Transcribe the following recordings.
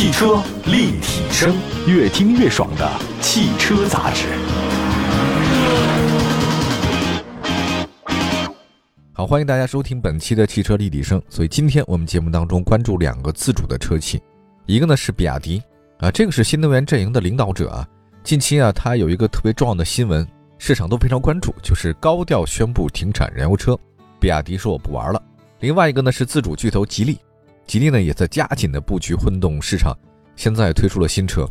汽车立体声，越听越爽的汽车杂志。好，欢迎大家收听本期的汽车立体声。所以今天我们节目当中关注两个自主的车企，一个呢是比亚迪啊，这个是新能源阵营的领导者啊。近期啊，它有一个特别重要的新闻，市场都非常关注，就是高调宣布停产燃油车。比亚迪说我不玩了。另外一个呢是自主巨头吉利，吉利呢也在加紧的布局混动市场，现在推出了新车。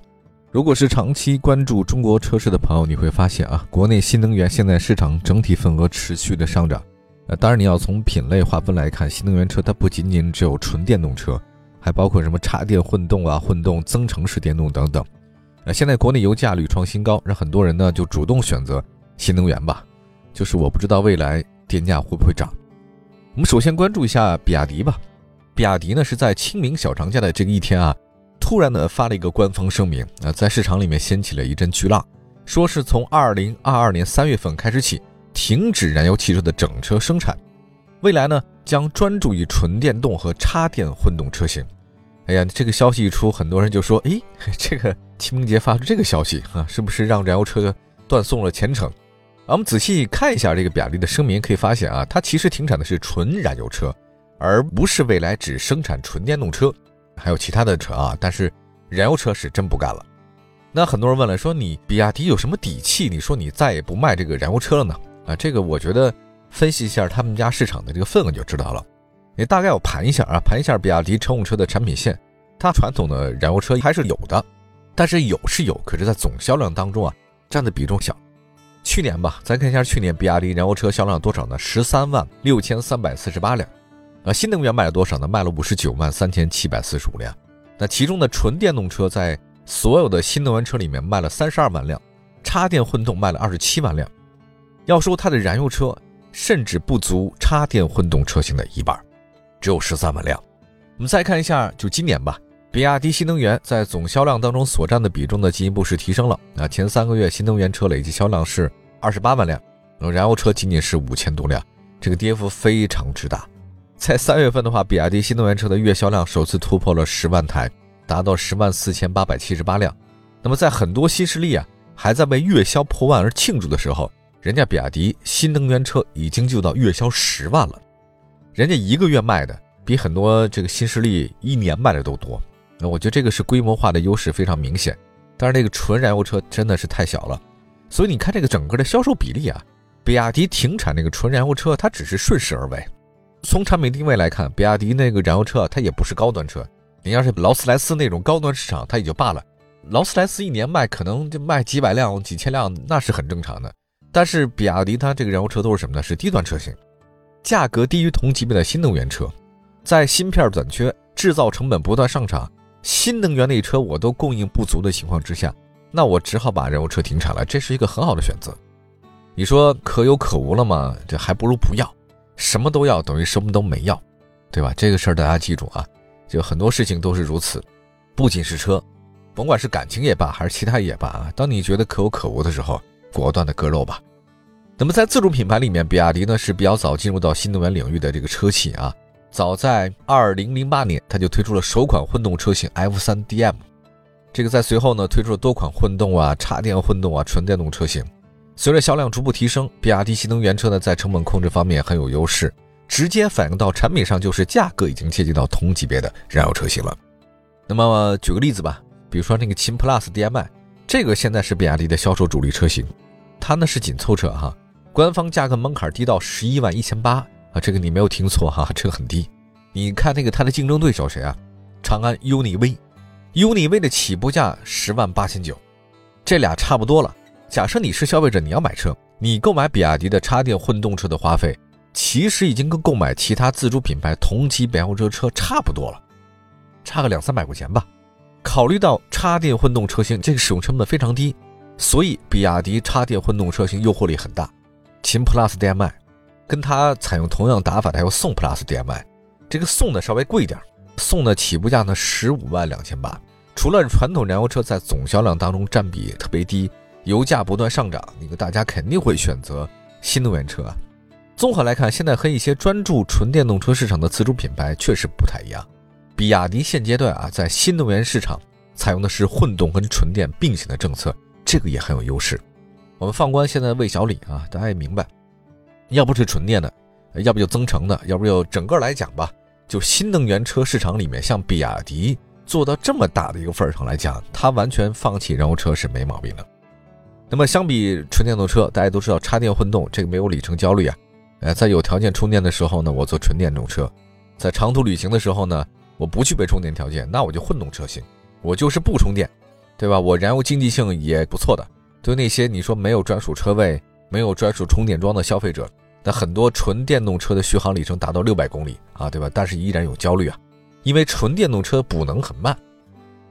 如果是长期关注中国车市的朋友，你会发现啊，国内新能源现在市场整体份额持续的上涨。呃，当然你要从品类划分来看，新能源车它不仅仅只有纯电动车，还包括什么插电混动啊、混动增程式电动等等。呃，现在国内油价屡创新高，让很多人呢就主动选择新能源吧。就是我不知道未来电价会不会涨。我们首先关注一下比亚迪吧。比亚迪呢是在清明小长假的这个一天啊，突然呢发了一个官方声明啊，在市场里面掀起了一阵巨浪，说是从二零二二年三月份开始起。停止燃油汽车的整车生产，未来呢将专注于纯电动和插电混动车型。哎呀，这个消息一出，很多人就说：“哎，这个清明节发出这个消息啊，是不是让燃油车断送了前程？”啊，我们仔细看一下这个比亚迪的声明，可以发现啊，它其实停产的是纯燃油车，而不是未来只生产纯电动车，还有其他的车啊。但是燃油车是真不干了。那很多人问了，说你比亚迪有什么底气？你说你再也不卖这个燃油车了呢？啊，这个我觉得分析一下他们家市场的这个份额就知道了。你大概我盘一下啊，盘一下比亚迪乘用车的产品线，它传统的燃油车还是有的，但是有是有，可是在总销量当中啊，占的比重小。去年吧，咱看一下去年比亚迪燃油车销量多少呢？十三万六千三百四十八辆。啊，新能源卖了多少呢？卖了五十九万三千七百四十五辆。那其中的纯电动车在所有的新能源车里面卖了三十二万辆，插电混动卖了二十七万辆。要说它的燃油车，甚至不足插电混动车型的一半，只有十三万辆。我们再看一下，就今年吧，比亚迪新能源在总销量当中所占的比重呢，进一步是提升了。啊，前三个月新能源车累计销量是二十八万辆，燃油车仅仅是五千多辆，这个跌幅非常之大。在三月份的话，比亚迪新能源车的月销量首次突破了十万台，达到十万四千八百七十八辆。那么在很多新势力啊还在为月销破万而庆祝的时候，人家比亚迪新能源车已经就到月销十万了，人家一个月卖的比很多这个新势力一年卖的都多。那我觉得这个是规模化的优势非常明显。但是那个纯燃油车真的是太小了，所以你看这个整个的销售比例啊，比亚迪停产那个纯燃油车，它只是顺势而为。从产品定位来看，比亚迪那个燃油车它也不是高端车。你要是劳斯莱斯那种高端市场，它也就罢了。劳斯莱斯一年卖可能就卖几百辆、几千辆，那是很正常的。但是比亚迪它这个燃油车都是什么呢？是低端车型，价格低于同级别的新能源车，在芯片短缺、制造成本不断上涨、新能源类车我都供应不足的情况之下，那我只好把燃油车停产了。这是一个很好的选择。你说可有可无了吗？这还不如不要，什么都要等于什么都没要，对吧？这个事儿大家记住啊，就很多事情都是如此，不仅是车，甭管是感情也罢，还是其他也罢啊，当你觉得可有可无的时候。果断的割肉吧。那么在自主品牌里面，比亚迪呢是比较早进入到新能源领域的这个车企啊。早在二零零八年，它就推出了首款混动车型 F3 DM。这个在随后呢推出了多款混动啊、插电混动啊、纯电动车型。随着销量逐步提升，比亚迪新能源车呢在成本控制方面很有优势，直接反映到产品上就是价格已经接近到同级别的燃油车型了。那么举个例子吧，比如说那个秦 PLUS DM-i。这个现在是比亚迪的销售主力车型，它呢是紧凑车哈，官方价格门槛低到十一万一千八啊，这个你没有听错哈，这个很低。你看那个它的竞争对手谁啊？长安 UNI-V，UNI-V 的起步价十万八千九，这俩差不多了。假设你是消费者，你要买车，你购买比亚迪的插电混动车的花费，其实已经跟购买其他自主品牌同级燃油车车差不多了，差个两三百块钱吧。考虑到插电混动车型这个使用成本非常低，所以比亚迪插电混动车型诱惑力很大。秦 PLUS DM-i 跟它采用同样打法的还有宋 PLUS DM-i，这个宋呢稍微贵一点，宋的起步价呢十五万两千八。除了传统燃油车在总销量当中占比特别低，油价不断上涨，那个大家肯定会选择新能源车。综合来看，现在和一些专注纯电动车市场的自主品牌确实不太一样。比亚迪现阶段啊，在新能源市场采用的是混动跟纯电并行的政策，这个也很有优势。我们放观现在魏小李啊，大家也明白，要不是纯电的，要不就增程的，要不就整个来讲吧，就新能源车市场里面，像比亚迪做到这么大的一个份儿上来讲，它完全放弃燃油车是没毛病的。那么相比纯电动车，大家都知道插电混动这个没有里程焦虑啊，呃，在有条件充电的时候呢，我坐纯电动车；在长途旅行的时候呢。我不具备充电条件，那我就混动车型，我就是不充电，对吧？我燃油经济性也不错的。对那些你说没有专属车位、没有专属充电桩的消费者，那很多纯电动车的续航里程达到六百公里啊，对吧？但是依然有焦虑啊，因为纯电动车补能很慢，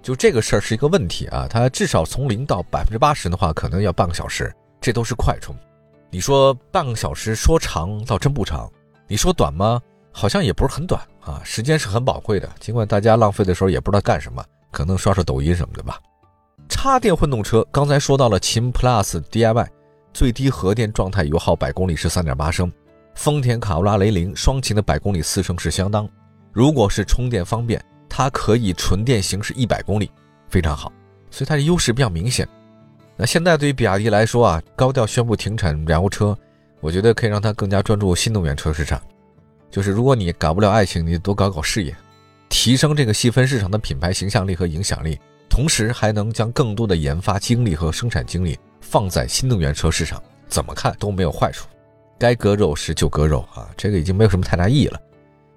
就这个事儿是一个问题啊。它至少从零到百分之八十的话，可能要半个小时，这都是快充。你说半个小时说长倒真不长，你说短吗？好像也不是很短啊，时间是很宝贵的。尽管大家浪费的时候也不知道干什么，可能刷刷抖音什么的吧。插电混动车，刚才说到了秦 PLUS DIY，最低核电状态油耗百公里是三点八升，丰田卡罗拉雷凌双擎的百公里四升是相当。如果是充电方便，它可以纯电行驶一百公里，非常好，所以它的优势比较明显。那现在对于比亚迪来说啊，高调宣布停产燃油车，我觉得可以让它更加专注新能源车市场。就是如果你搞不了爱情，你多搞搞事业，提升这个细分市场的品牌形象力和影响力，同时还能将更多的研发精力和生产精力放在新能源车市场，怎么看都没有坏处。该割肉时就割肉啊，这个已经没有什么太大意义了。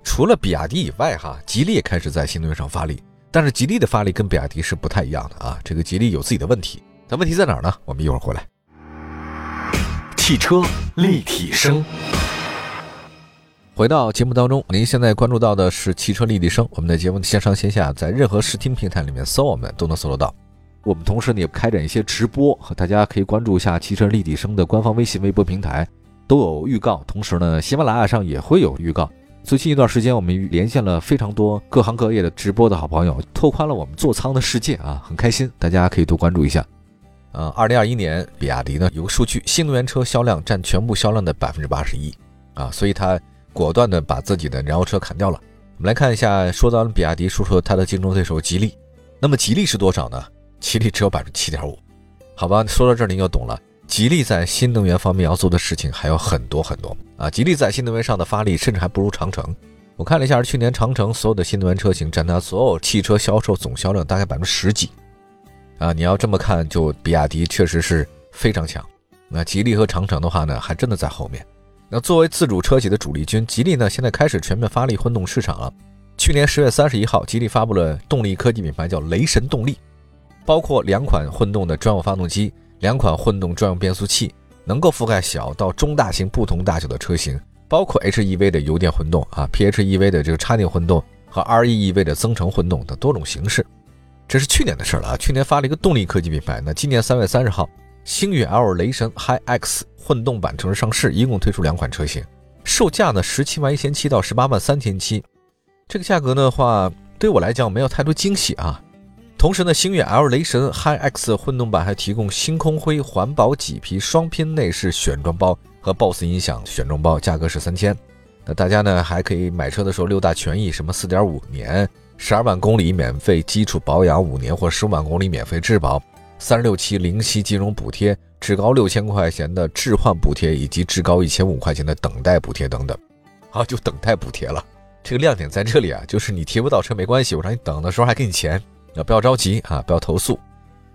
除了比亚迪以外，哈，吉利也开始在新能源上发力，但是吉利的发力跟比亚迪是不太一样的啊。这个吉利有自己的问题，但问题在哪儿呢？我们一会儿回来。汽车立体声。回到节目当中，您现在关注到的是汽车立体声。我们的节目线上线下，在任何视听平台里面搜，我们都能搜得到。我们同时呢也开展一些直播，和大家可以关注一下汽车立体声的官方微信、微博平台，都有预告。同时呢，喜马拉雅上也会有预告。最近一段时间，我们连线了非常多各行各业的直播的好朋友，拓宽了我们座舱的世界啊，很开心。大家可以多关注一下。呃，二零二一年，比亚迪呢有个数据，新能源车销量占全部销量的百分之八十一啊，所以它。果断地把自己的燃油车砍掉了。我们来看一下，说到比亚迪，说说它的竞争对手吉利。那么吉利是多少呢？吉利只有百分之七点五。好吧，说到这儿您就懂了。吉利在新能源方面要做的事情还有很多很多啊。吉利在新能源上的发力，甚至还不如长城。我看了一下，去年长城所有的新能源车型占它所有汽车销售总销量大概百分之十几。啊，你要这么看，就比亚迪确实是非常强。那吉利和长城的话呢，还真的在后面。那作为自主车企的主力军，吉利呢现在开始全面发力混动市场了。去年十月三十一号，吉利发布了动力科技品牌叫雷神动力，包括两款混动的专用发动机，两款混动专用变速器，能够覆盖小到中大型不同大小的车型，包括 HEV 的油电混动啊，PHEV 的这个插电混动和 REEV 的增程混动等多种形式。这是去年的事了啊，去年发了一个动力科技品牌。那今年三月三十号，星越 L 雷神 Hi X。混动版正式上市，一共推出两款车型，售价呢十七万一千七到十八万三千七。这个价格的话，对我来讲没有太多惊喜啊。同时呢，星越 L 雷神 Hi X 混动版还提供星空灰环保麂皮双拼内饰选装包和 BOSS 音响选装包，价格是三千。那大家呢还可以买车的时候六大权益，什么四点五年、十二万公里免费基础保养五年或十五万公里免费质保。三十六期零息金融补贴，至高六千块钱的置换补贴，以及至高一千五块钱的等待补贴等等。好，就等待补贴了。这个亮点在这里啊，就是你提不到车没关系，我让你等的时候还给你钱。啊，不要着急啊，不要投诉。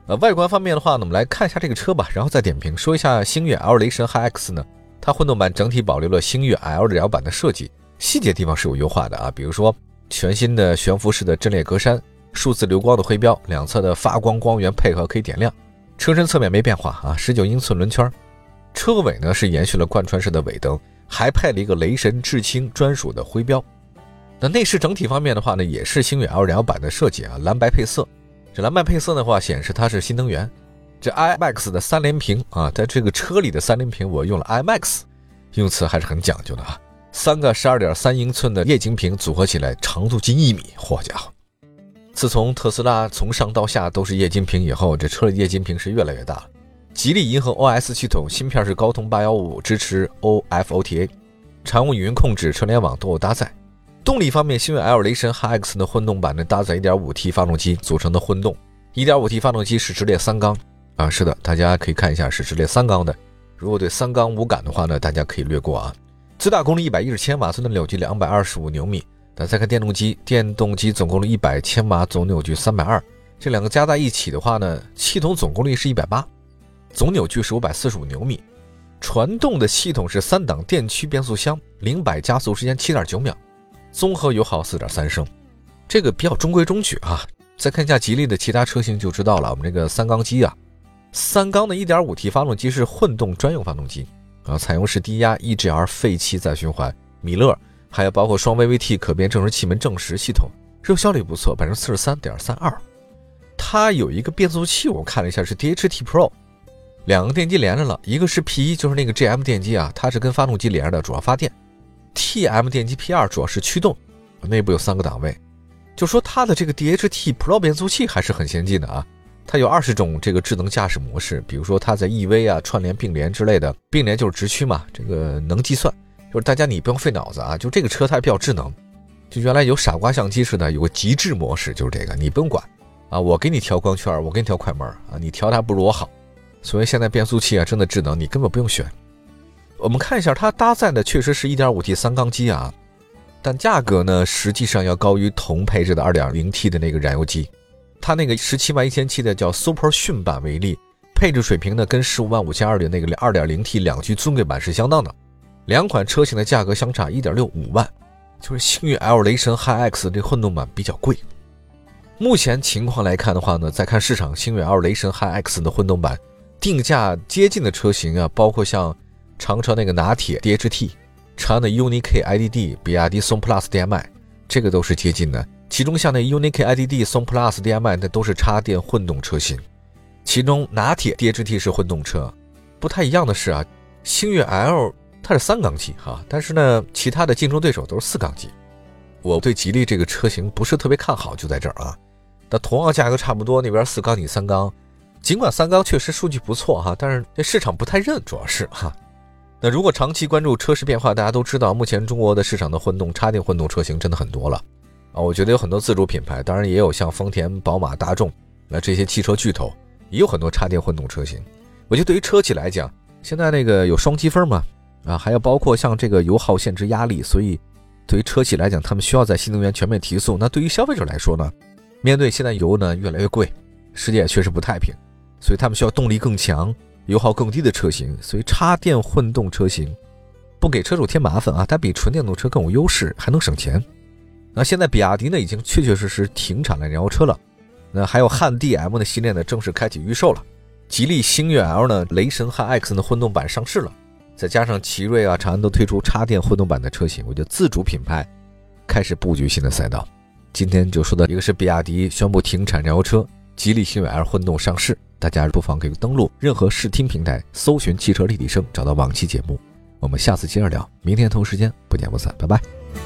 呃，外观方面的话呢，我们来看一下这个车吧，然后再点评。说一下星越 L 雷神 Hi X 呢，它混动版整体保留了星越 L 的 L 版的设计，细节地方是有优化的啊，比如说全新的悬浮式的阵列格栅。数字流光的徽标，两侧的发光光源配合可以点亮。车身侧面没变化啊，十九英寸轮圈。车尾呢是延续了贯穿式的尾灯，还配了一个雷神智清专属的徽标。那内饰整体方面的话呢，也是星越 L 两版的设计啊，蓝白配色。这蓝白配色的话，显示它是新能源。这 IMAX 的三连屏啊，在这个车里的三连屏，我用了 IMAX，用词还是很讲究的啊。三个十二点三英寸的液晶屏组合起来，长度近一米，嚯家伙！自从特斯拉从上到下都是液晶屏以后，这车里液晶屏是越来越大了。吉利银河 OS 系统芯片是高通八幺五，支持 OFOTA，常用语音控制、车联网都有搭载。动力方面，星越 L 雷神 HiX 的混动版呢，搭载 1.5T 发动机组成的混动，1.5T 发动机是直列三缸啊，是的，大家可以看一下是直列三缸的。如果对三缸无感的话呢，大家可以略过啊。最大功率110千瓦，最大扭矩225牛米。那再看电动机，电动机总功率100千瓦，总扭矩320。这两个加在一起的话呢，系统总功率是180，总扭矩是545牛米。传动的系统是三档电驱变速箱，零百加速时间7.9秒，综合油耗4.3升，这个比较中规中矩啊。再看一下吉利的其他车型就知道了，我们这个三缸机啊，三缸的 1.5T 发动机是混动专用发动机。啊，采用是低压 EGR 废气再循环，米勒，还有包括双 VVT 可变正时气门正时系统，热效率不错，百分之四十三点三二。它有一个变速器，我看了一下是 DHT Pro，两个电机连着了，一个是 P 一，就是那个 GM 电机啊，它是跟发动机连着的，主要发电；TM 电机 P 二主要是驱动，内部有三个档位。就说它的这个 DHT Pro 变速器还是很先进的啊。它有二十种这个智能驾驶模式，比如说它在 EV 啊、串联并联之类的，并联就是直驱嘛，这个能计算，就是大家你不用费脑子啊，就这个车它比较智能，就原来有傻瓜相机似的，有个极致模式，就是这个你不用管啊，我给你调光圈，我给你调快门啊，你调它不如我好，所以现在变速器啊真的智能，你根本不用选。我们看一下它搭载的确实是一点五 T 三缸机啊，但价格呢实际上要高于同配置的二点零 T 的那个燃油机。它那个十七万一千七的叫 Super 迅版为例，配置水平呢跟十五万五千二的那个二点零 T 两驱尊贵版是相当的，两款车型的价格相差一点六五万，就是星越 L 雷神 HiX 这混动版比较贵。目前情况来看的话呢，再看市场，星越 L 雷神 HiX 的混动版定价接近的车型啊，包括像长城那个拿铁 DHT、长安的 UNI-K IDD、比亚迪宋 PLUS DM-i，这个都是接近的。其中像那 UNI-K IDD、宋 PLUS DM-i 那都是插电混动车型，其中拿铁 DHT 是混动车，不太一样的是啊，星越 L 它是三缸机哈，但是呢，其他的竞争对手都是四缸机。我对吉利这个车型不是特别看好，就在这儿啊。那同样价格差不多，那边四缸你三缸，尽管三缸确实数据不错哈，但是这市场不太认，主要是哈。那如果长期关注车市变化，大家都知道，目前中国的市场的混动插电混动车型真的很多了。啊，我觉得有很多自主品牌，当然也有像丰田、宝马、大众，那这些汽车巨头也有很多插电混动车型。我觉得对于车企来讲，现在那个有双积分嘛，啊，还要包括像这个油耗限制压力，所以对于车企来讲，他们需要在新能源全面提速。那对于消费者来说呢，面对现在油呢越来越贵，世界确实不太平，所以他们需要动力更强、油耗更低的车型。所以插电混动车型不给车主添麻烦啊，它比纯电动车更有优势，还能省钱。那现在比亚迪呢，已经确确实实停产了燃油车了。那还有汉 DM 的系列呢，正式开启预售了。吉利星越 L 呢，雷神汉 X 的混动版上市了。再加上奇瑞啊、长安都推出插电混动版的车型，我觉得自主品牌开始布局新的赛道。今天就说到一个是比亚迪宣布停产燃油车，吉利星越 L 混动上市，大家不妨可以登录任何视听平台搜寻汽车立体声，找到往期节目。我们下次接着聊，明天同时间不见不散，拜拜。